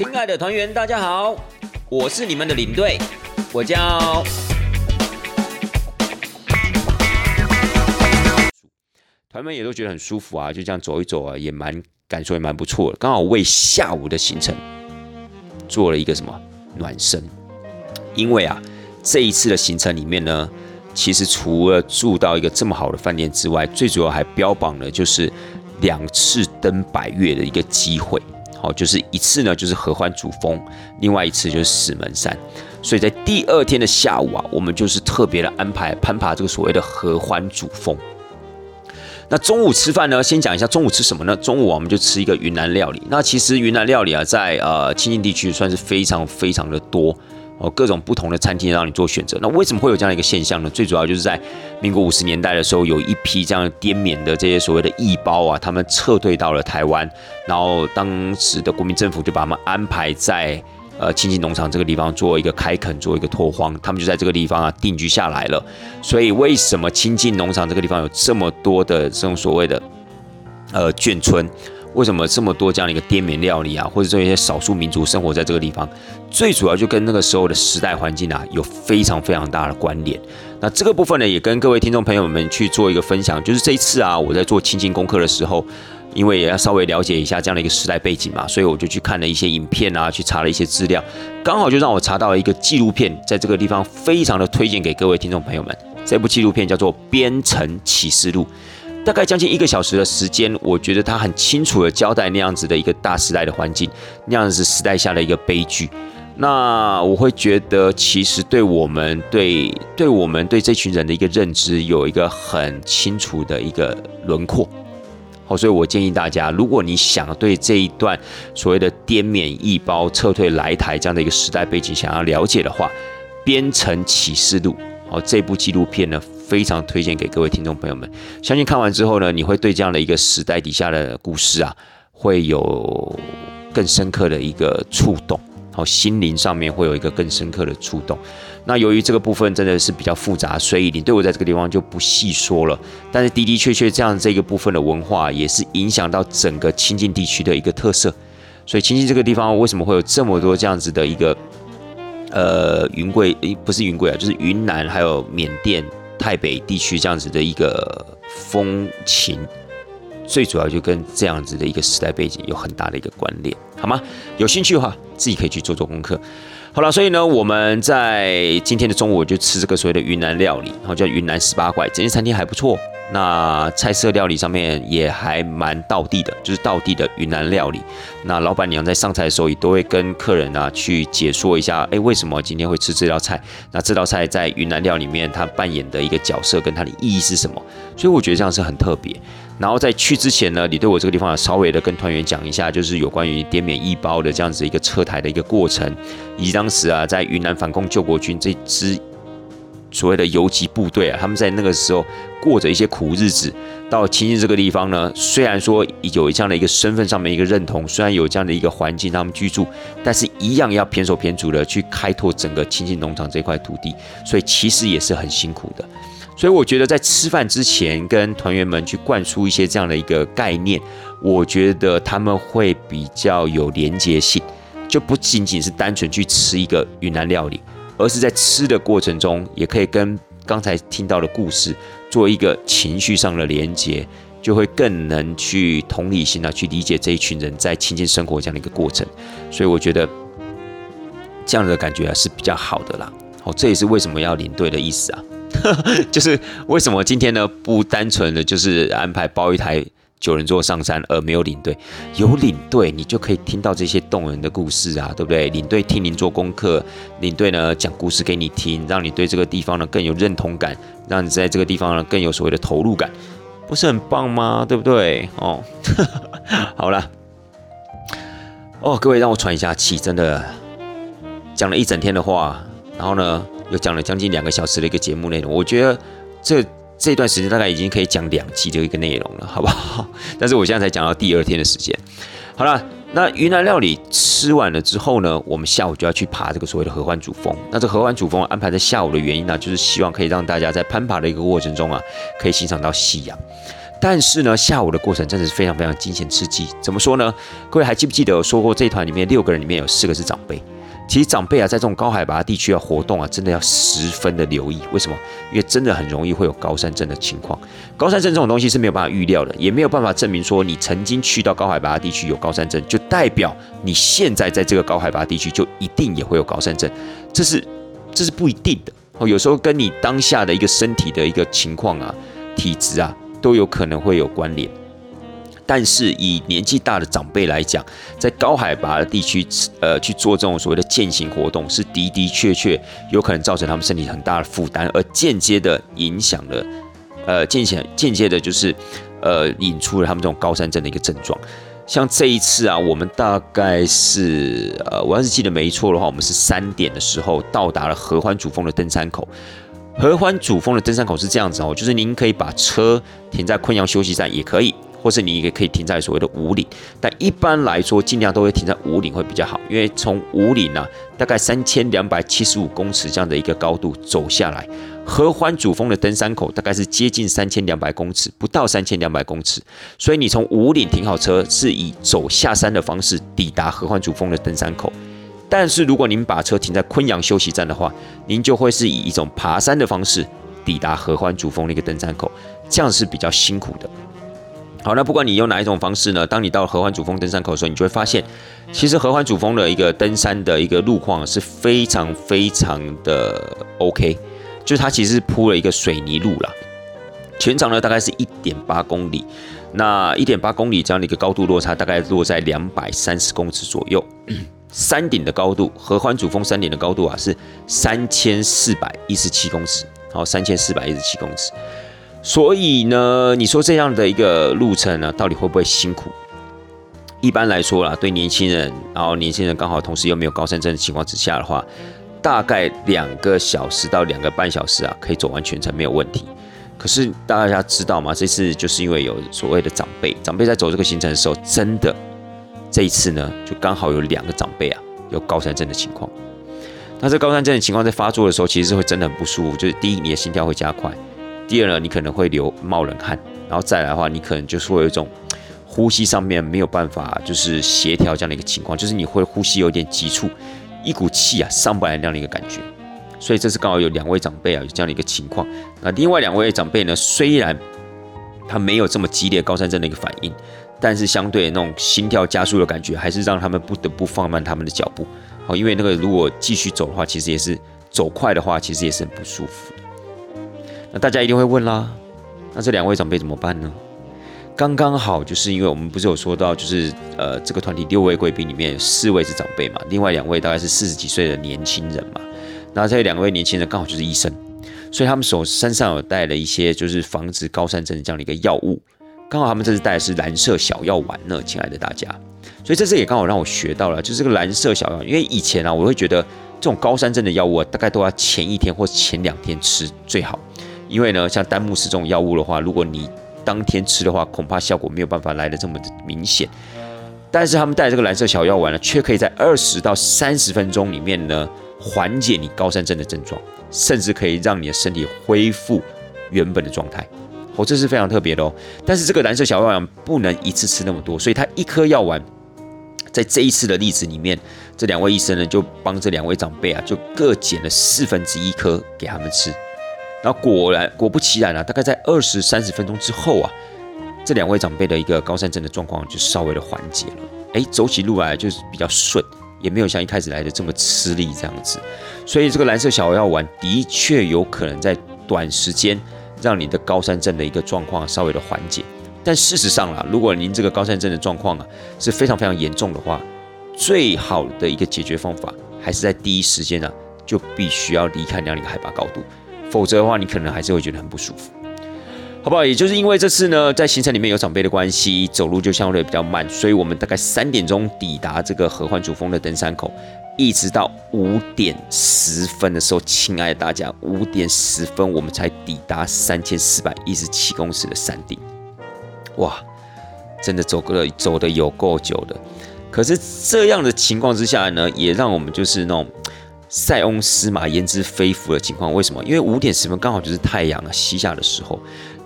亲爱的团员，大家好，我是你们的领队，我叫。团员也都觉得很舒服啊，就这样走一走啊，也蛮感受也蛮不错的。刚好为下午的行程做了一个什么暖身，因为啊，这一次的行程里面呢，其实除了住到一个这么好的饭店之外，最主要还标榜了就是两次登百越的一个机会。好，就是一次呢，就是合欢主峰，另外一次就是石门山。所以在第二天的下午啊，我们就是特别的安排攀爬这个所谓的合欢主峰。那中午吃饭呢，先讲一下中午吃什么呢？中午我们就吃一个云南料理。那其实云南料理啊，在呃清境地区算是非常非常的多。哦，各种不同的餐厅让你做选择。那为什么会有这样一个现象呢？最主要就是在民国五十年代的时候，有一批这样滇缅的这些所谓的义胞啊，他们撤退到了台湾，然后当时的国民政府就把他们安排在呃亲近农场这个地方做一个开垦，做一个拓荒，他们就在这个地方啊定居下来了。所以为什么亲近农场这个地方有这么多的这种所谓的呃眷村？为什么这么多这样的一个滇缅料理啊，或者这些少数民族生活在这个地方，最主要就跟那个时候的时代环境啊有非常非常大的关联。那这个部分呢，也跟各位听众朋友们去做一个分享，就是这一次啊，我在做亲近功课的时候，因为也要稍微了解一下这样的一个时代背景嘛，所以我就去看了一些影片啊，去查了一些资料，刚好就让我查到了一个纪录片，在这个地方非常的推荐给各位听众朋友们。这部纪录片叫做《边城启示录》。大概将近一个小时的时间，我觉得他很清楚的交代那样子的一个大时代的环境，那样子时代下的一个悲剧。那我会觉得，其实对我们对对我们对这群人的一个认知有一个很清楚的一个轮廓。好，所以我建议大家，如果你想对这一段所谓的滇缅义胞撤退来台这样的一个时代背景想要了解的话，《边城启示录》好这部纪录片呢。非常推荐给各位听众朋友们，相信看完之后呢，你会对这样的一个时代底下的故事啊，会有更深刻的一个触动，好，心灵上面会有一个更深刻的触动。那由于这个部分真的是比较复杂，所以你对我在这个地方就不细说了。但是的的确确，这样这个部分的文化也是影响到整个亲近地区的一个特色。所以亲近这个地方为什么会有这么多这样子的一个呃云贵，不是云贵啊，就是云南还有缅甸。台北地区这样子的一个风情，最主要就跟这样子的一个时代背景有很大的一个关联，好吗？有兴趣的话，自己可以去做做功课。好了，所以呢，我们在今天的中午就吃这个所谓的云南料理，然后叫云南十八怪，整间餐厅还不错。那菜色料理上面也还蛮道地的，就是道地的云南料理。那老板娘在上菜的时候也都会跟客人啊去解说一下，哎，为什么今天会吃这道菜？那这道菜在云南料理里面它扮演的一个角色跟它的意义是什么？所以我觉得这样是很特别。然后在去之前呢，你对我这个地方稍微的跟团员讲一下，就是有关于滇缅义胞的这样子一个撤台的一个过程，以及当时啊在云南反攻救国军这支。所谓的游击部队啊，他们在那个时候过着一些苦日子，到清境这个地方呢，虽然说有这样的一个身份上面一个认同，虽然有这样的一个环境他们居住，但是一样要偏手偏足的去开拓整个清境农场这块土地，所以其实也是很辛苦的。所以我觉得在吃饭之前跟团员们去灌输一些这样的一个概念，我觉得他们会比较有连结性，就不仅仅是单纯去吃一个云南料理。而是在吃的过程中，也可以跟刚才听到的故事做一个情绪上的连接，就会更能去同理心啊，去理解这一群人在亲近生活这样的一个过程。所以我觉得这样的感觉啊是比较好的啦。好，这也是为什么要领队的意思啊，就是为什么今天呢不单纯的就是安排包一台。九人座上山而没有领队，有领队你就可以听到这些动人的故事啊，对不对？领队替您做功课，领队呢讲故事给你听，让你对这个地方呢更有认同感，让你在这个地方呢更有所谓的投入感，不是很棒吗？对不对？哦，好了，哦，各位让我喘一下气，真的讲了一整天的话，然后呢又讲了将近两个小时的一个节目内容，我觉得这。这段时间大概已经可以讲两集的一个内容了，好不好？但是我现在才讲到第二天的时间。好了，那云南料理吃完了之后呢，我们下午就要去爬这个所谓的合欢主峰。那这合欢主峰安排在下午的原因呢，就是希望可以让大家在攀爬的一个过程中啊，可以欣赏到夕阳。但是呢，下午的过程真的是非常非常惊险刺激。怎么说呢？各位还记不记得我说过，这团里面六个人里面有四个是长辈。其实长辈啊，在这种高海拔地区啊活动啊，真的要十分的留意。为什么？因为真的很容易会有高山症的情况。高山症这种东西是没有办法预料的，也没有办法证明说你曾经去到高海拔地区有高山症，就代表你现在在这个高海拔地区就一定也会有高山症。这是这是不一定的哦。有时候跟你当下的一个身体的一个情况啊、体质啊，都有可能会有关联。但是以年纪大的长辈来讲，在高海拔的地区，呃，去做这种所谓的践行活动，是的的确确有可能造成他们身体很大的负担，而间接的影响了，呃，间接间接的就是，呃，引出了他们这种高山症的一个症状。像这一次啊，我们大概是，呃，我要是记得没错的话，我们是三点的时候到达了合欢主峰的登山口。合欢主峰的登山口是这样子哦，就是您可以把车停在昆阳休息站，也可以。或是你也可以停在所谓的五岭，但一般来说尽量都会停在五岭会比较好，因为从五岭呢，大概三千两百七十五公尺这样的一个高度走下来，合欢主峰的登山口大概是接近三千两百公尺，不到三千两百公尺，所以你从五岭停好车，是以走下山的方式抵达合欢主峰的登山口。但是如果您把车停在昆阳休息站的话，您就会是以一种爬山的方式抵达合欢主峰的一个登山口，这样是比较辛苦的。好，那不管你用哪一种方式呢？当你到合欢主峰登山口的时候，你就会发现，其实合欢主峰的一个登山的一个路况是非常非常的 OK，就它其实是铺了一个水泥路啦，全长呢大概是一点八公里，那一点八公里这样的一个高度落差大概落在两百三十公尺左右，山顶的高度，合欢主峰山顶的高度啊是三千四百一十七公尺，好，三千四百一十七公尺。所以呢，你说这样的一个路程呢，到底会不会辛苦？一般来说啦，对年轻人，然后年轻人刚好同时又没有高山症的情况之下的话，大概两个小时到两个半小时啊，可以走完全程没有问题。可是大家知道吗？这次就是因为有所谓的长辈，长辈在走这个行程的时候，真的这一次呢，就刚好有两个长辈啊，有高山症的情况。那这高山症的情况在发作的时候，其实是会真的很不舒服，就是第一，你的心跳会加快。第二呢，你可能会流冒冷汗，然后再来的话，你可能就是会有一种呼吸上面没有办法就是协调这样的一个情况，就是你会呼吸有点急促，一股气啊上不来那样的一个感觉。所以这是刚好有两位长辈啊有这样的一个情况。那另外两位长辈呢，虽然他没有这么激烈高山症的一个反应，但是相对那种心跳加速的感觉，还是让他们不得不放慢他们的脚步。好，因为那个如果继续走的话，其实也是走快的话，其实也是很不舒服。那大家一定会问啦，那这两位长辈怎么办呢？刚刚好就是因为我们不是有说到，就是呃这个团体六位贵宾里面有四位是长辈嘛，另外两位大概是四十几岁的年轻人嘛。那这两位年轻人刚好就是医生，所以他们手身上有带了一些就是防止高山症这样的一个药物。刚好他们这次带的是蓝色小药丸呢，亲爱的大家。所以这次也刚好让我学到了，就是这个蓝色小药，因为以前啊我会觉得这种高山症的药物啊大概都要前一天或前两天吃最好。因为呢，像丹木斯这种药物的话，如果你当天吃的话，恐怕效果没有办法来的这么的明显。但是他们带这个蓝色小药丸呢，却可以在二十到三十分钟里面呢，缓解你高山症的症状，甚至可以让你的身体恢复原本的状态。哦，这是非常特别的哦。但是这个蓝色小药丸不能一次吃那么多，所以它一颗药丸，在这一次的例子里面，这两位医生呢，就帮这两位长辈啊，就各减了四分之一颗给他们吃。然后果然果不其然啊，大概在二十三十分钟之后啊，这两位长辈的一个高山症的状况就稍微的缓解了。哎，走起路来就是比较顺，也没有像一开始来的这么吃力这样子。所以这个蓝色小药丸的确有可能在短时间让你的高山症的一个状况稍微的缓解。但事实上啦，如果您这个高山症的状况啊是非常非常严重的话，最好的一个解决方法还是在第一时间啊就必须要离开那样的一个海拔高度。否则的话，你可能还是会觉得很不舒服，好不好？也就是因为这次呢，在行程里面有长辈的关系，走路就相对比较慢，所以我们大概三点钟抵达这个合欢主峰的登山口，一直到五点十分的时候，亲爱的大家，五点十分我们才抵达三千四百一十七公尺的山顶，哇，真的走过了走的有够久的。可是这样的情况之下呢，也让我们就是那种。塞翁失马焉知非福的情况，为什么？因为五点十分刚好就是太阳西下的时候，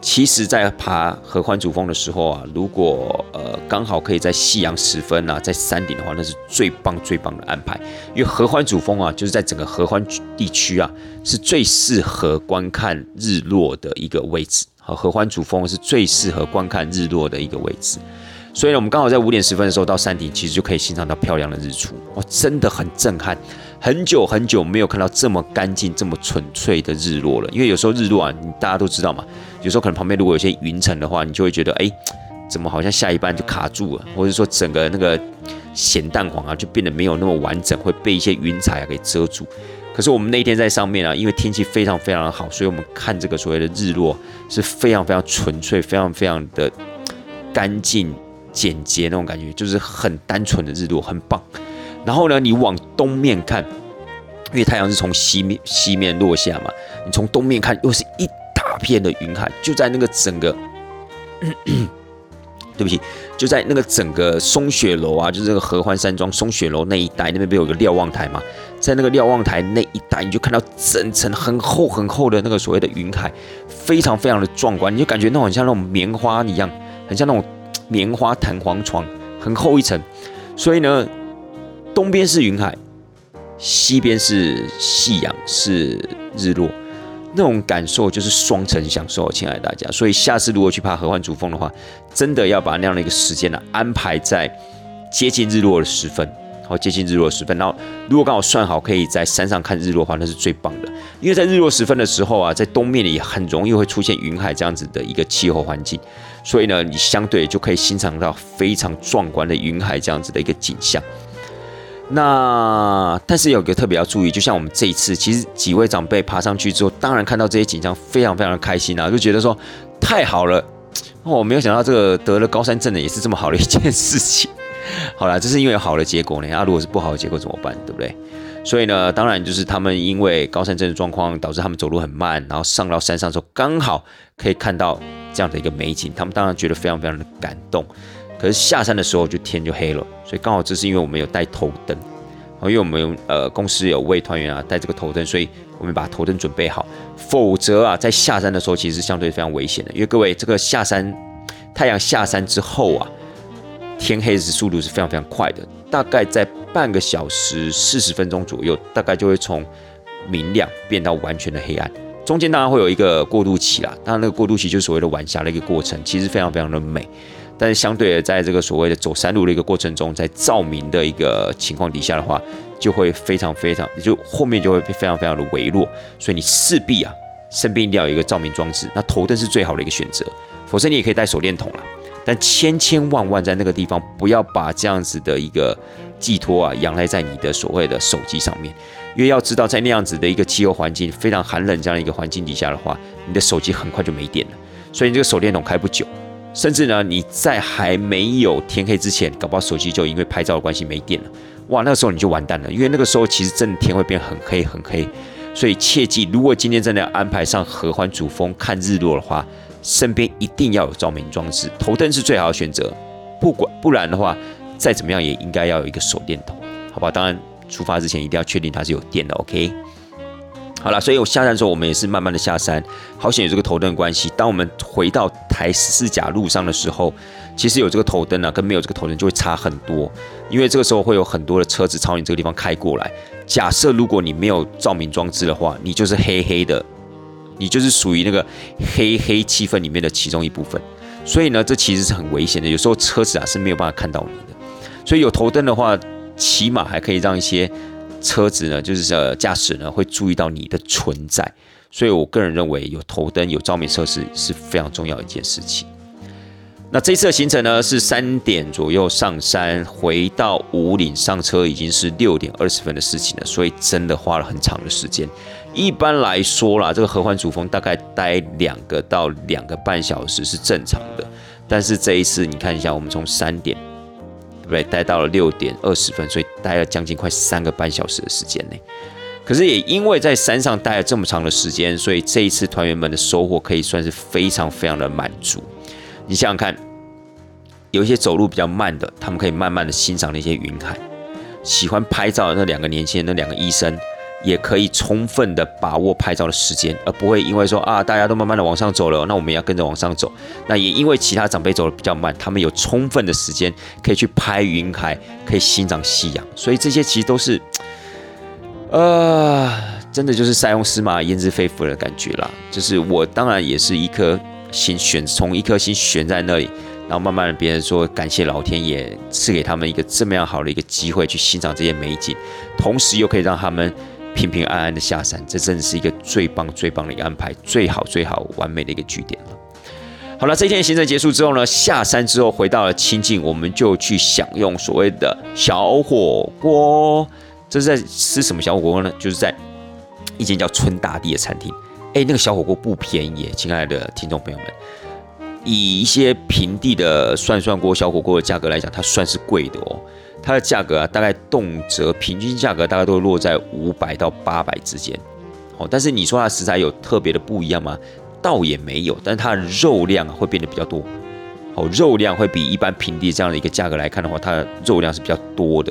其实，在爬合欢主峰的时候啊，如果呃刚好可以在夕阳时分啊，在山顶的话，那是最棒最棒的安排。因为合欢主峰啊，就是在整个合欢地区啊，是最适合观看日落的一个位置。好，合欢主峰是最适合观看日落的一个位置。所以呢，我们刚好在五点十分的时候到山顶，其实就可以欣赏到漂亮的日出。哇，真的很震撼。很久很久没有看到这么干净、这么纯粹的日落了。因为有时候日落啊，大家都知道嘛，有时候可能旁边如果有些云层的话，你就会觉得，哎，怎么好像下一半就卡住了，或者说整个那个咸蛋黄啊，就变得没有那么完整，会被一些云彩啊给遮住。可是我们那天在上面啊，因为天气非常非常的好，所以我们看这个所谓的日落是非常非常纯粹、非常非常的干净、简洁那种感觉，就是很单纯的日落，很棒。然后呢，你往东面看，因为太阳是从西面西面落下嘛，你从东面看，又是一大片的云海，就在那个整个，对不起，就在那个整个松雪楼啊，就是这个合欢山庄松雪楼那一带，那边不有个瞭望台嘛，在那个瞭望台那一带，你就看到整层很厚很厚的那个所谓的云海，非常非常的壮观，你就感觉那种像那种棉花一样，很像那种棉花弹簧床，很厚一层，所以呢。东边是云海，西边是夕阳，是日落，那种感受就是双层享受，亲爱的大家。所以下次如果去爬合欢主峰的话，真的要把那样的一个时间呢安排在接近日落的时分，好，接近日落的时分。然后如果刚好算好可以在山上看日落的话，那是最棒的。因为在日落时分的时候啊，在东面也很容易会出现云海这样子的一个气候环境，所以呢，你相对就可以欣赏到非常壮观的云海这样子的一个景象。那但是有个特别要注意，就像我们这一次，其实几位长辈爬上去之后，当然看到这些景象，非常非常的开心啊，就觉得说太好了。我没有想到这个得了高山症的也是这么好的一件事情。好了，这是因为有好的结果呢。那如果是不好的结果怎么办？对不对？所以呢，当然就是他们因为高山症的状况，导致他们走路很慢，然后上到山上之后，刚好可以看到这样的一个美景，他们当然觉得非常非常的感动。可是下山的时候就天就黑了，所以刚好这是因为我们有带头灯，因为我们呃公司有为团员啊带这个头灯，所以我们把头灯准备好。否则啊，在下山的时候其实相对非常危险的，因为各位这个下山太阳下山之后啊，天黑是速度是非常非常快的，大概在半个小时四十分钟左右，大概就会从明亮变到完全的黑暗。中间当然会有一个过渡期啦，当然那个过渡期就是所谓的晚霞的一个过程，其实非常非常的美。但是相对的，在这个所谓的走山路的一个过程中，在照明的一个情况底下的话，就会非常非常，就后面就会非常非常的微弱，所以你势必啊，身边一定要有一个照明装置。那头灯是最好的一个选择，否则你也可以带手电筒了。但千千万万在那个地方，不要把这样子的一个寄托啊，仰赖在你的所谓的手机上面，因为要知道，在那样子的一个气候环境非常寒冷这样的一个环境底下的话，你的手机很快就没电了，所以你这个手电筒开不久。甚至呢，你在还没有天黑之前，搞不好手机就因为拍照的关系没电了，哇，那个时候你就完蛋了，因为那个时候其实真的天会变很黑很黑，所以切记，如果今天真的要安排上合欢主峰看日落的话，身边一定要有照明装置，头灯是最好的选择，不管不然的话，再怎么样也应该要有一个手电筒，好吧？当然出发之前一定要确定它是有电的，OK。好了，所以我下山的时候，我们也是慢慢的下山。好险有这个头灯关系。当我们回到台十四甲路上的时候，其实有这个头灯啊，跟没有这个头灯就会差很多。因为这个时候会有很多的车子朝你这个地方开过来。假设如果你没有照明装置的话，你就是黑黑的，你就是属于那个黑黑气氛里面的其中一部分。所以呢，这其实是很危险的。有时候车子啊是没有办法看到你的。所以有头灯的话，起码还可以让一些。车子呢，就是呃，驾驶呢会注意到你的存在，所以我个人认为有头灯、有照明设施是非常重要一件事情。那这次的行程呢是三点左右上山，回到五岭上车已经是六点二十分的事情了，所以真的花了很长的时间。一般来说啦，这个合欢主峰大概待两个到两个半小时是正常的，但是这一次你看一下，我们从三点。对不对？待到了六点二十分，所以待了将近快三个半小时的时间呢。可是也因为在山上待了这么长的时间，所以这一次团员们的收获可以算是非常非常的满足。你想想看，有一些走路比较慢的，他们可以慢慢的欣赏那些云海；喜欢拍照的那两个年轻人，那两个医生，也可以充分的把握拍照的时间，而不会因为说啊大家都慢慢的往上走了，那我们也要跟着往上走。那也因为其他长辈走的比较慢，他们有充分的时间可以去拍云海，可以欣赏夕阳。所以这些其实都是，呃，真的就是塞翁失马焉知非福的感觉啦。就是我当然也是一颗心悬，从一颗心悬在那里。然后慢慢的，别人说感谢老天爷赐给他们一个这么样好的一个机会去欣赏这些美景，同时又可以让他们平平安安的下山，这真的是一个最棒最棒的一个安排，最好最好完美的一个据点了。好了，这一天的行程结束之后呢，下山之后回到了清境，我们就去享用所谓的小火锅。这是在吃什么小火锅呢？就是在一间叫春大地的餐厅。哎，那个小火锅不便宜，亲爱的听众朋友们。以一些平地的涮涮锅、小火锅的价格来讲，它算是贵的哦。它的价格啊，大概动辄平均价格大概都落在五百到八百之间。哦，但是你说它食材有特别的不一样吗？倒也没有，但是它的肉量会变得比较多。哦，肉量会比一般平地这样的一个价格来看的话，它的肉量是比较多的。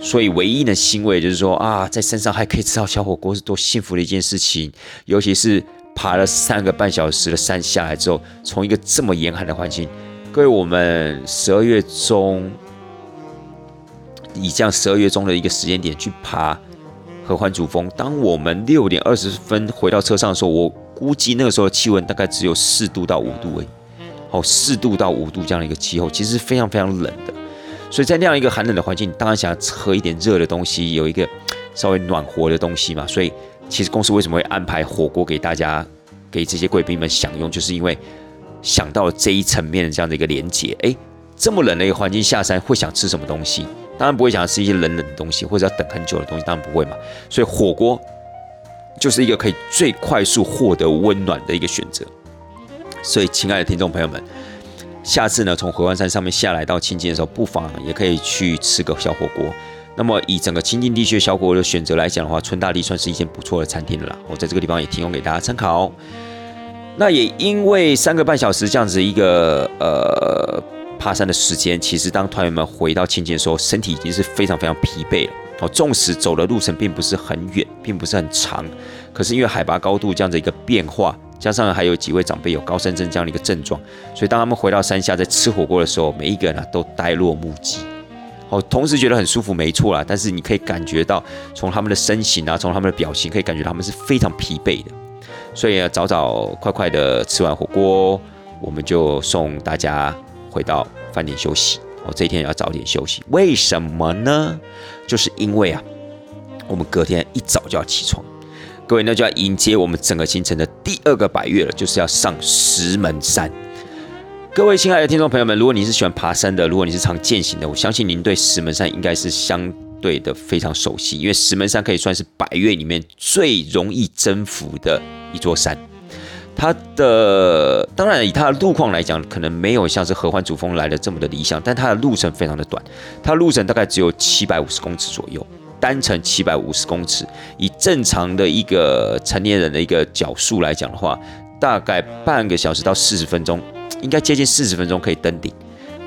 所以唯一的欣慰就是说啊，在山上还可以吃到小火锅是多幸福的一件事情，尤其是。爬了三个半小时的山下来之后，从一个这么严寒的环境，各位，我们十二月中以这样十二月中的一个时间点去爬合欢主峰，当我们六点二十分回到车上的时候，我估计那个时候的气温大概只有四度到五度诶，哦，四度到五度这样的一个气候，其实是非常非常冷的。所以在那样一个寒冷的环境，当然想要喝一点热的东西，有一个稍微暖和的东西嘛，所以。其实公司为什么会安排火锅给大家，给这些贵宾们享用，就是因为想到了这一层面的这样的一个连接。哎，这么冷的一个环境下山，会想吃什么东西？当然不会想要吃一些冷冷的东西，或者要等很久的东西，当然不会嘛。所以火锅就是一个可以最快速获得温暖的一个选择。所以，亲爱的听众朋友们，下次呢，从合欢山上面下来到清境的时候，不妨也可以去吃个小火锅。那么以整个清境地区小火锅的选择来讲的话，春大地算是一间不错的餐厅了。我在这个地方也提供给大家参考。那也因为三个半小时这样子一个呃爬山的时间，其实当团员们回到清境的时候，身体已经是非常非常疲惫了。哦，纵使走的路程并不是很远，并不是很长，可是因为海拔高度这样的一个变化，加上还有几位长辈有高山症这样的一个症状，所以当他们回到山下在吃火锅的时候，每一个人啊都呆若木鸡。哦，同时觉得很舒服，没错啦。但是你可以感觉到，从他们的身形啊，从他们的表情，可以感觉他们是非常疲惫的。所以早早快快的吃完火锅，我们就送大家回到饭店休息。哦，这一天要早点休息，为什么呢？就是因为啊，我们隔天一早就要起床，各位那就要迎接我们整个行程的第二个百月了，就是要上石门山。各位亲爱的听众朋友们，如果你是喜欢爬山的，如果你是常践行的，我相信您对石门山应该是相对的非常熟悉，因为石门山可以算是百岳里面最容易征服的一座山。它的当然以它的路况来讲，可能没有像是合欢主峰来的这么的理想，但它的路程非常的短，它路程大概只有七百五十公尺左右，单程七百五十公尺，以正常的一个成年人的一个脚速来讲的话，大概半个小时到四十分钟。应该接近四十分钟可以登顶，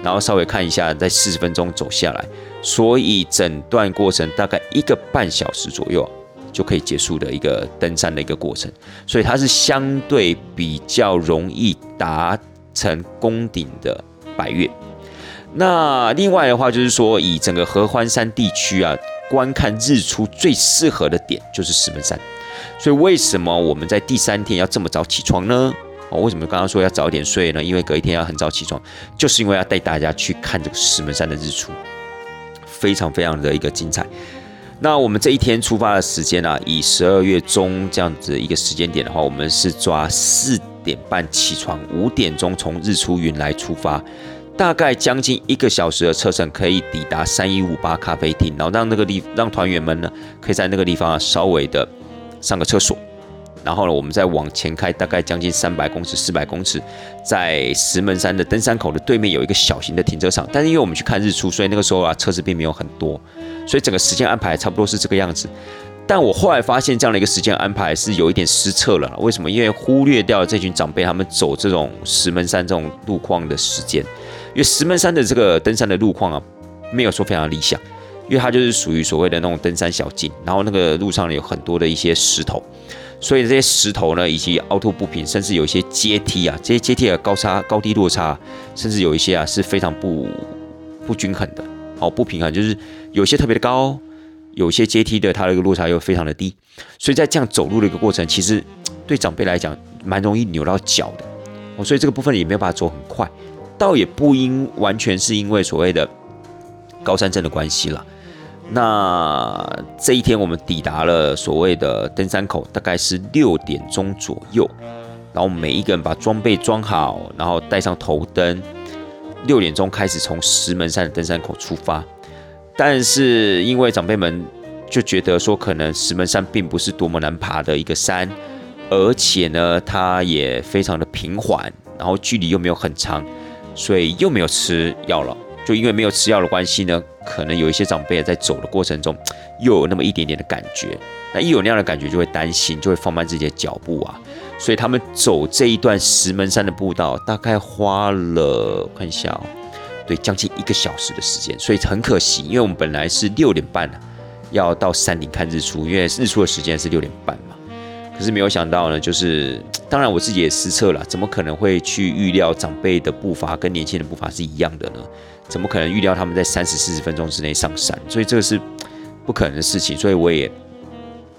然后稍微看一下，在四十分钟走下来，所以整段过程大概一个半小时左右就可以结束的一个登山的一个过程，所以它是相对比较容易达成攻顶的百月。那另外的话就是说，以整个合欢山地区啊，观看日出最适合的点就是石门山，所以为什么我们在第三天要这么早起床呢？哦，为什么刚刚说要早点睡呢？因为隔一天要很早起床，就是因为要带大家去看这个石门山的日出，非常非常的一个精彩。那我们这一天出发的时间啊，以十二月中这样子一个时间点的话，我们是抓四点半起床，五点钟从日出云来出发，大概将近一个小时的车程可以抵达三一五八咖啡厅，然后让那个地让团员们呢可以在那个地方啊稍微的上个厕所。然后呢，我们再往前开，大概将近三百公尺、四百公尺，在石门山的登山口的对面有一个小型的停车场。但是因为我们去看日出，所以那个时候啊，车子并没有很多，所以整个时间安排差不多是这个样子。但我后来发现这样的一个时间安排是有一点失策了。为什么？因为忽略掉了这群长辈他们走这种石门山这种路况的时间。因为石门山的这个登山的路况啊，没有说非常理想。因为它就是属于所谓的那种登山小径，然后那个路上有很多的一些石头，所以这些石头呢，以及凹凸不平，甚至有一些阶梯啊，这些阶梯的高差、高低落差，甚至有一些啊是非常不不均衡的，哦，不平衡，就是有些特别的高，有些阶梯的它的一个落差又非常的低，所以在这样走路的一个过程，其实对长辈来讲蛮容易扭到脚的，哦，所以这个部分也没有办法走很快，倒也不因完全是因为所谓的高山症的关系了。那这一天我们抵达了所谓的登山口，大概是六点钟左右。然后每一个人把装备装好，然后带上头灯。六点钟开始从石门山的登山口出发。但是因为长辈们就觉得说，可能石门山并不是多么难爬的一个山，而且呢，它也非常的平缓，然后距离又没有很长，所以又没有吃药了。就因为没有吃药的关系呢，可能有一些长辈在走的过程中，又有那么一点点的感觉。那一有那样的感觉，就会担心，就会放慢自己的脚步啊。所以他们走这一段石门山的步道，大概花了看一下哦，对，将近一个小时的时间。所以很可惜，因为我们本来是六点半要到山顶看日出，因为日出的时间是六点半。可是没有想到呢，就是当然我自己也失策了，怎么可能会去预料长辈的步伐跟年轻人的步伐是一样的呢？怎么可能预料他们在三十四十分钟之内上山？所以这个是不可能的事情，所以我也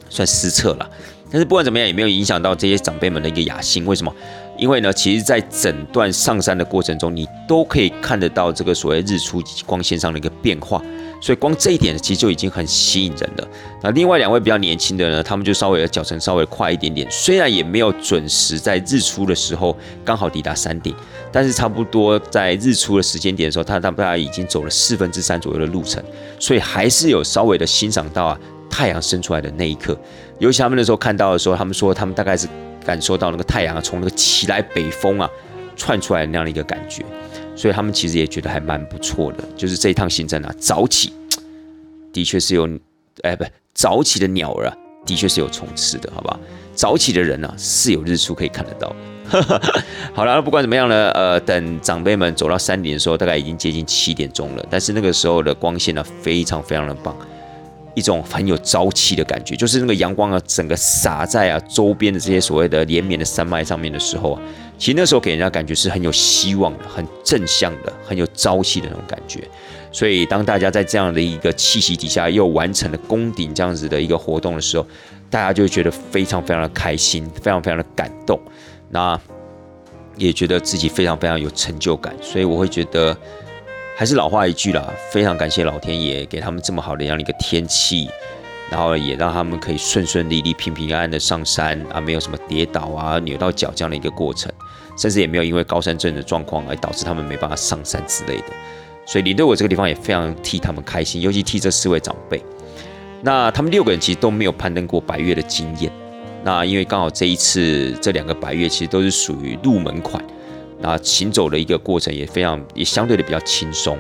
算失策了。但是不管怎么样，也没有影响到这些长辈们的一个雅兴。为什么？因为呢，其实，在整段上山的过程中，你都可以看得到这个所谓日出光线上的一个变化。所以光这一点其实就已经很吸引人了。那另外两位比较年轻的呢，他们就稍微的脚程稍微快一点点，虽然也没有准时在日出的时候刚好抵达山顶，但是差不多在日出的时间点的时候，他他大概已经走了四分之三左右的路程，所以还是有稍微的欣赏到啊太阳升出来的那一刻。尤其他们那时候看到的时候，他们说他们大概是感受到那个太阳从那个起来北风啊窜出来的那样的一个感觉。所以他们其实也觉得还蛮不错的，就是这一趟行程啊，早起的确是有，哎，不，早起的鸟儿啊，的确是有虫吃的，好吧？早起的人呢，是有日出可以看得到。好了，不管怎么样呢，呃，等长辈们走到山顶的时候，大概已经接近七点钟了，但是那个时候的光线呢，非常非常的棒，一种很有朝气的感觉，就是那个阳光啊，整个洒在啊周边的这些所谓的连绵的山脉上面的时候啊。其实那时候给人家感觉是很有希望的、很正向的、很有朝气的那种感觉。所以当大家在这样的一个气息底下又完成了攻顶这样子的一个活动的时候，大家就觉得非常非常的开心，非常非常的感动。那也觉得自己非常非常有成就感。所以我会觉得，还是老话一句啦，非常感谢老天爷给他们这么好的这样的一个天气。然后也让他们可以顺顺利利、平平安安的上山啊，没有什么跌倒啊、扭到脚这样的一个过程，甚至也没有因为高山症的状况而导致他们没办法上山之类的。所以领队我这个地方也非常替他们开心，尤其替这四位长辈。那他们六个人其实都没有攀登过白月的经验。那因为刚好这一次这两个白月其实都是属于入门款，那行走的一个过程也非常也相对的比较轻松，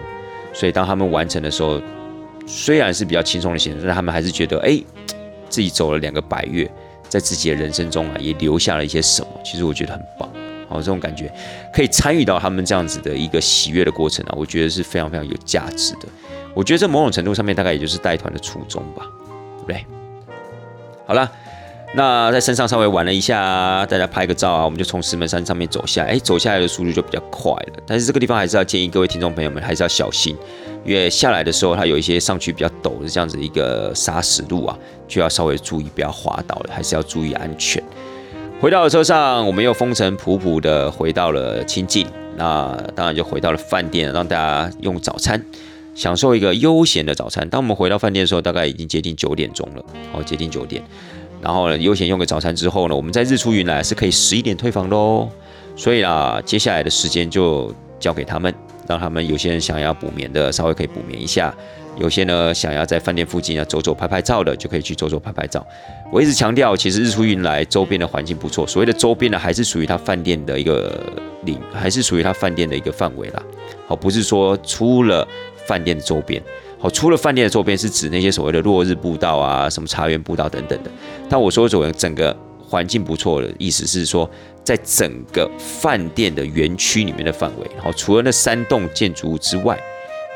所以当他们完成的时候。虽然是比较轻松的行程，但他们还是觉得，哎，自己走了两个白月，在自己的人生中啊，也留下了一些什么。其实我觉得很棒，好，这种感觉可以参与到他们这样子的一个喜悦的过程啊，我觉得是非常非常有价值的。我觉得在某种程度上面，大概也就是带团的初衷吧，对不对？好了。那在山上稍微玩了一下，大家拍个照啊，我们就从石门山上面走下来。哎，走下来的速度就比较快了。但是这个地方还是要建议各位听众朋友们还是要小心，因为下来的时候它有一些上去比较陡的这样子一个沙石路啊，就要稍微注意不要滑倒了，还是要注意安全。回到了车上，我们又风尘仆仆的回到了清境，那当然就回到了饭店，让大家用早餐，享受一个悠闲的早餐。当我们回到饭店的时候，大概已经接近九点钟了，好，接近九点。然后呢，悠闲用个早餐之后呢，我们在日出云来是可以十一点退房的哦。所以啊，接下来的时间就交给他们，让他们有些人想要补眠的，稍微可以补眠一下；有些呢想要在饭店附近啊走走拍拍照的，就可以去走走拍拍照。我一直强调，其实日出云来周边的环境不错，所谓的周边呢，还是属于他饭店的一个领，还是属于他饭店的一个范围啦。好，不是说出了饭店的周边。好，除了饭店的周边是指那些所谓的落日步道啊，什么茶园步道等等的。但我说所谓整个环境不错的意思是说，在整个饭店的园区里面的范围，好，除了那三栋建筑物之外，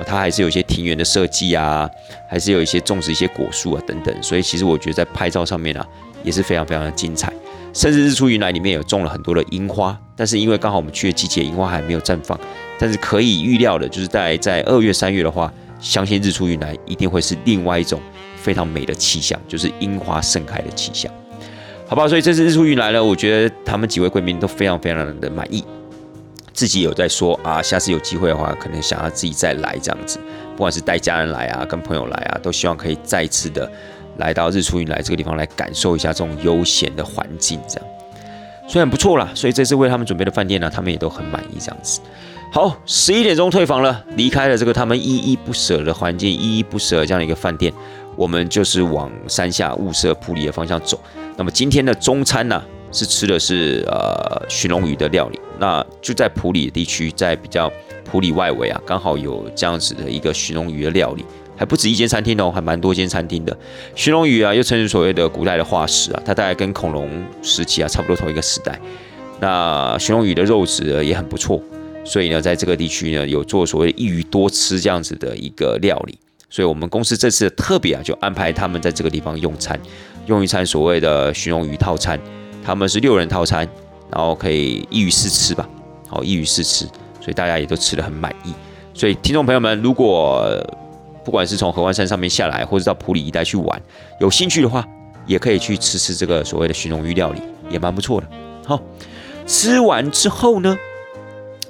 它还是有一些庭园的设计啊，还是有一些种植一些果树啊等等，所以其实我觉得在拍照上面啊也是非常非常的精彩。甚至日出云来里面有种了很多的樱花，但是因为刚好我们去的季节樱花还没有绽放，但是可以预料的就是在在二月三月的话，相信日出云来一定会是另外一种非常美的气象，就是樱花盛开的气象。好不好？所以这次日出云来呢，我觉得他们几位贵宾都非常非常的满意。自己有在说啊，下次有机会的话，可能想要自己再来这样子，不管是带家人来啊，跟朋友来啊，都希望可以再次的来到日出云来这个地方来感受一下这种悠闲的环境，这样虽然不错啦，所以这次为他们准备的饭店呢，他们也都很满意这样子。好，十一点钟退房了，离开了这个他们依依不舍的环境，依依不舍这样的一个饭店，我们就是往山下雾社普里的方向走。那么今天的中餐呢？是吃的是呃寻龙鱼的料理，那就在普里地区，在比较普里外围啊，刚好有这样子的一个鲟龙鱼的料理，还不止一间餐厅哦，还蛮多间餐厅的。鲟龙鱼啊，又称为所谓的古代的化石啊，它大概跟恐龙时期啊差不多同一个时代。那鲟龙鱼的肉质也很不错，所以呢，在这个地区呢，有做所谓一鱼多吃这样子的一个料理。所以我们公司这次特别啊，就安排他们在这个地方用餐，用一餐所谓的鲟龙鱼套餐。他们是六人套餐，然后可以一鱼四吃吧，好一鱼四吃，所以大家也都吃得很满意。所以听众朋友们，如果不管是从合欢山上面下来，或者到普里一带去玩，有兴趣的话，也可以去吃吃这个所谓的寻龙鱼料理，也蛮不错的。好，吃完之后呢，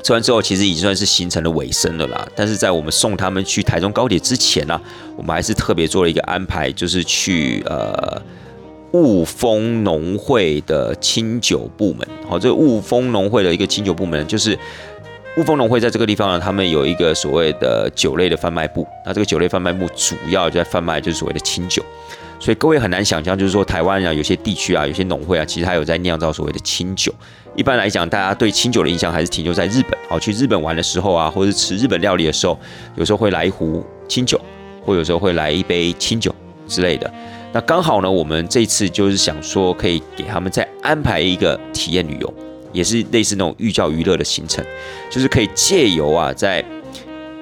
吃完之后其实已经算是行程的尾声了啦。但是在我们送他们去台中高铁之前呢，我们还是特别做了一个安排，就是去呃。雾峰农会的清酒部门，好，这个雾峰农会的一个清酒部门，就是雾峰农会在这个地方呢，他们有一个所谓的酒类的贩卖部，那这个酒类贩卖部主要就在贩卖就是所谓的清酒，所以各位很难想象，就是说台湾啊，有些地区啊，有些农会啊，其实它有在酿造所谓的清酒。一般来讲，大家对清酒的印象还是停留在日本，好，去日本玩的时候啊，或者吃日本料理的时候，有时候会来一壶清酒，或有时候会来一杯清酒之类的。那刚好呢，我们这次就是想说，可以给他们再安排一个体验旅游，也是类似那种寓教于乐的行程，就是可以借由啊，在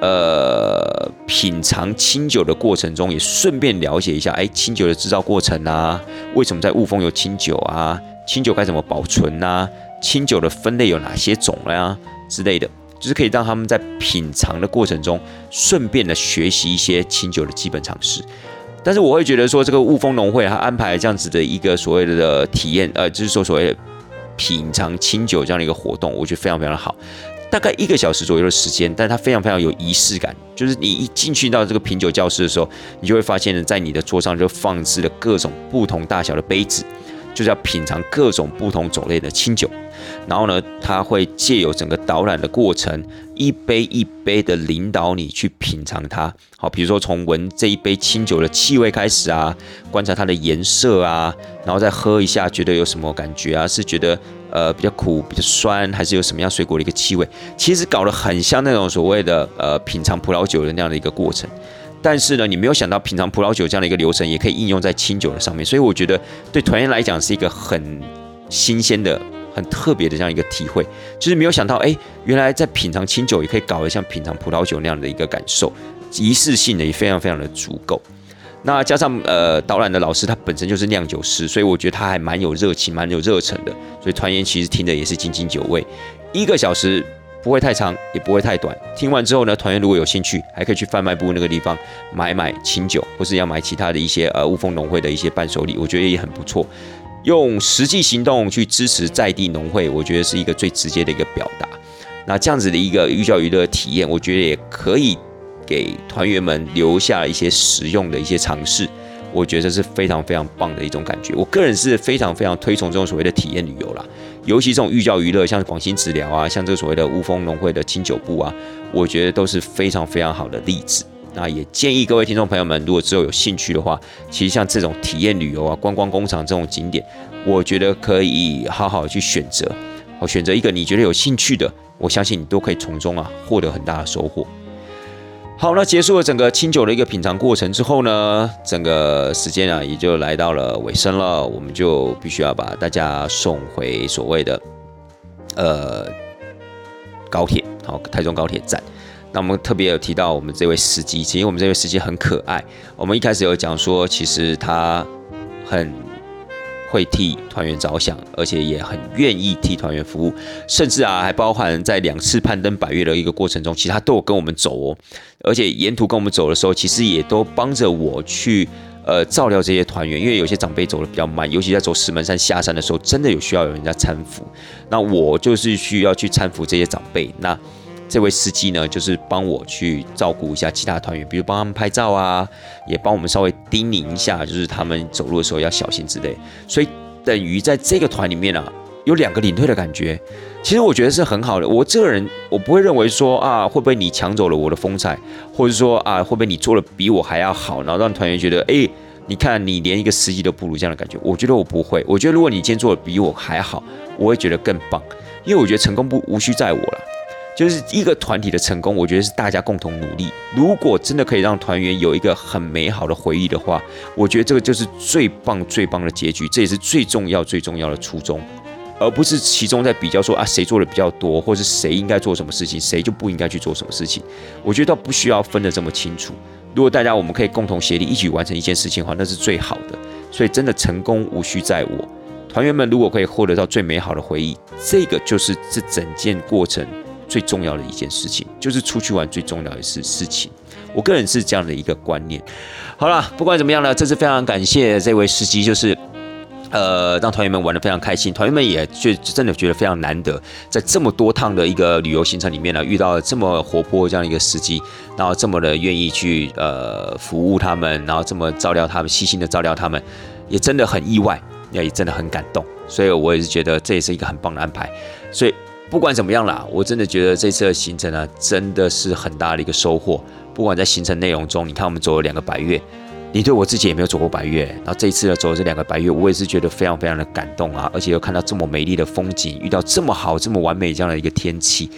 呃品尝清酒的过程中，也顺便了解一下，哎，清酒的制造过程啊，为什么在雾峰有清酒啊，清酒该怎么保存啊，清酒的分类有哪些种呀之类的，就是可以让他们在品尝的过程中，顺便的学习一些清酒的基本常识。但是我会觉得说，这个雾峰农会他安排这样子的一个所谓的体验，呃，就是说所谓的品尝清酒这样的一个活动，我觉得非常非常的好，大概一个小时左右的时间，但是它非常非常有仪式感，就是你一进去到这个品酒教室的时候，你就会发现呢，在你的桌上就放置了各种不同大小的杯子。就是要品尝各种不同种类的清酒，然后呢，他会借由整个导览的过程，一杯一杯的领导你去品尝它。好，比如说从闻这一杯清酒的气味开始啊，观察它的颜色啊，然后再喝一下，觉得有什么感觉啊？是觉得呃比较苦、比较酸，还是有什么样水果的一个气味？其实搞得很像那种所谓的呃品尝葡萄酒的那样的一个过程。但是呢，你没有想到品尝葡萄酒这样的一个流程也可以应用在清酒的上面，所以我觉得对团员来讲是一个很新鲜的、很特别的这样一个体会，就是没有想到，哎，原来在品尝清酒也可以搞得像品尝葡萄酒那样的一个感受，仪式性的也非常非常的足够。那加上呃导览的老师他本身就是酿酒师，所以我觉得他还蛮有热情、蛮有热忱的，所以团员其实听的也是津津有味，一个小时。不会太长，也不会太短。听完之后呢，团员如果有兴趣，还可以去贩卖部那个地方买买清酒，或是要买其他的一些呃雾峰农会的一些伴手礼，我觉得也很不错。用实际行动去支持在地农会，我觉得是一个最直接的一个表达。那这样子的一个寓教于乐体验，我觉得也可以给团员们留下一些实用的一些尝试。我觉得是非常非常棒的一种感觉。我个人是非常非常推崇这种所谓的体验旅游啦。尤其这种寓教于乐，像广兴治疗啊，像这个所谓的乌峰农会的清酒部啊，我觉得都是非常非常好的例子。那也建议各位听众朋友们，如果之后有兴趣的话，其实像这种体验旅游啊、观光工厂这种景点，我觉得可以好好去选择，好选择一个你觉得有兴趣的，我相信你都可以从中啊获得很大的收获。好，那结束了整个清酒的一个品尝过程之后呢，整个时间啊也就来到了尾声了，我们就必须要把大家送回所谓的呃高铁，好，台中高铁站。那我们特别有提到我们这位司机，其实我们这位司机很可爱。我们一开始有讲说，其实他很会替团员着想，而且也很愿意替团员服务，甚至啊，还包含在两次攀登百越的一个过程中，其实他都有跟我们走哦。而且沿途跟我们走的时候，其实也都帮着我去呃照料这些团员，因为有些长辈走的比较慢，尤其在走石门山下山的时候，真的有需要有人家搀扶。那我就是需要去搀扶这些长辈。那这位司机呢，就是帮我去照顾一下其他团员，比如帮他们拍照啊，也帮我们稍微叮咛一下，就是他们走路的时候要小心之类。所以等于在这个团里面啊，有两个领队的感觉。其实我觉得是很好的。我这个人，我不会认为说啊，会不会你抢走了我的风采，或者说啊，会不会你做的比我还要好，然后让团员觉得，哎，你看你连一个司机都不如这样的感觉。我觉得我不会。我觉得如果你今天做的比我还好，我会觉得更棒，因为我觉得成功不无需在我了。就是一个团体的成功，我觉得是大家共同努力。如果真的可以让团员有一个很美好的回忆的话，我觉得这个就是最棒、最棒的结局，这也是最重要、最重要的初衷，而不是其中在比较说啊谁做的比较多，或是谁应该做什么事情，谁就不应该去做什么事情。我觉得倒不需要分得这么清楚。如果大家我们可以共同协力一起完成一件事情的话，那是最好的。所以真的成功无需在我，团员们如果可以获得到最美好的回忆，这个就是这整件过程。最重要的一件事情，就是出去玩最重要的事事情。我个人是这样的一个观念。好了，不管怎么样呢，这次非常感谢这位司机，就是呃，让团员们玩的非常开心。团员们也觉真的觉得非常难得，在这么多趟的一个旅游行程里面呢，遇到这么活泼这样一个司机，然后这么的愿意去呃服务他们，然后这么照料他们，细心的照料他们，也真的很意外，也真的很感动。所以我也是觉得这也是一个很棒的安排。所以。不管怎么样啦，我真的觉得这次的行程呢，真的是很大的一个收获。不管在行程内容中，你看我们走了两个白月，你对我自己也没有走过白月，然后这一次呢走了这两个白月，我也是觉得非常非常的感动啊！而且又看到这么美丽的风景，遇到这么好、这么完美这样的一个天气，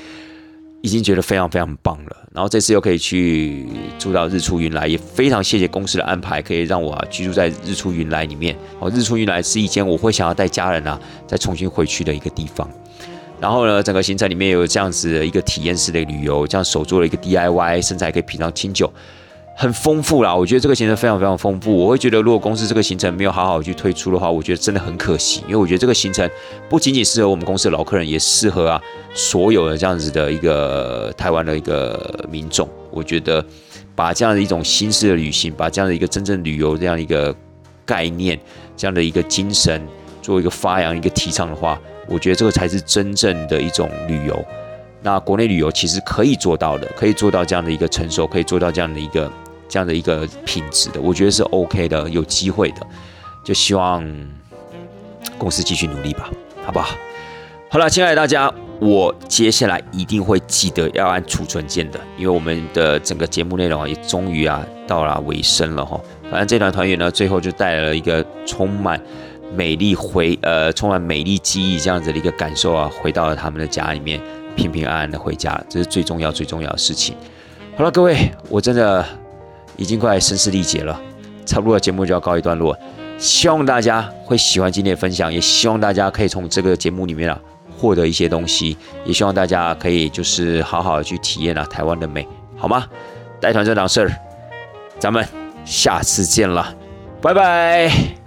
已经觉得非常非常棒了。然后这次又可以去住到日出云来，也非常谢谢公司的安排，可以让我居住在日出云来里面。哦，日出云来是一间我会想要带家人啊再重新回去的一个地方。然后呢，整个行程里面有这样子的一个体验式的旅游，这样手做了一个 DIY，甚至还可以品尝清酒，很丰富啦。我觉得这个行程非常非常丰富。我会觉得，如果公司这个行程没有好好去推出的话，我觉得真的很可惜。因为我觉得这个行程不仅仅适合我们公司的老客人，也适合啊所有的这样子的一个台湾的一个民众。我觉得把这样的一种新式的旅行，把这样的一个真正旅游这样一个概念，这样的一个精神，做一个发扬、一个提倡的话。我觉得这个才是真正的一种旅游。那国内旅游其实可以做到的，可以做到这样的一个成熟，可以做到这样的一个这样的一个品质的，我觉得是 OK 的，有机会的。就希望公司继续努力吧，好不好？好了，亲爱的大家，我接下来一定会记得要按储存键的，因为我们的整个节目内容啊也终于啊到了尾声了哈。反正这段团圆呢，最后就带来了一个充满。美丽回呃，充满美丽记忆这样子的一个感受啊，回到了他们的家里面，平平安安的回家，这是最重要最重要的事情。好了，各位，我真的已经快声嘶力竭了，差不多节目就要告一段落。希望大家会喜欢今天的分享，也希望大家可以从这个节目里面啊获得一些东西，也希望大家可以就是好好的去体验啊台湾的美，好吗？带团这档事儿，咱们下次见了，拜拜。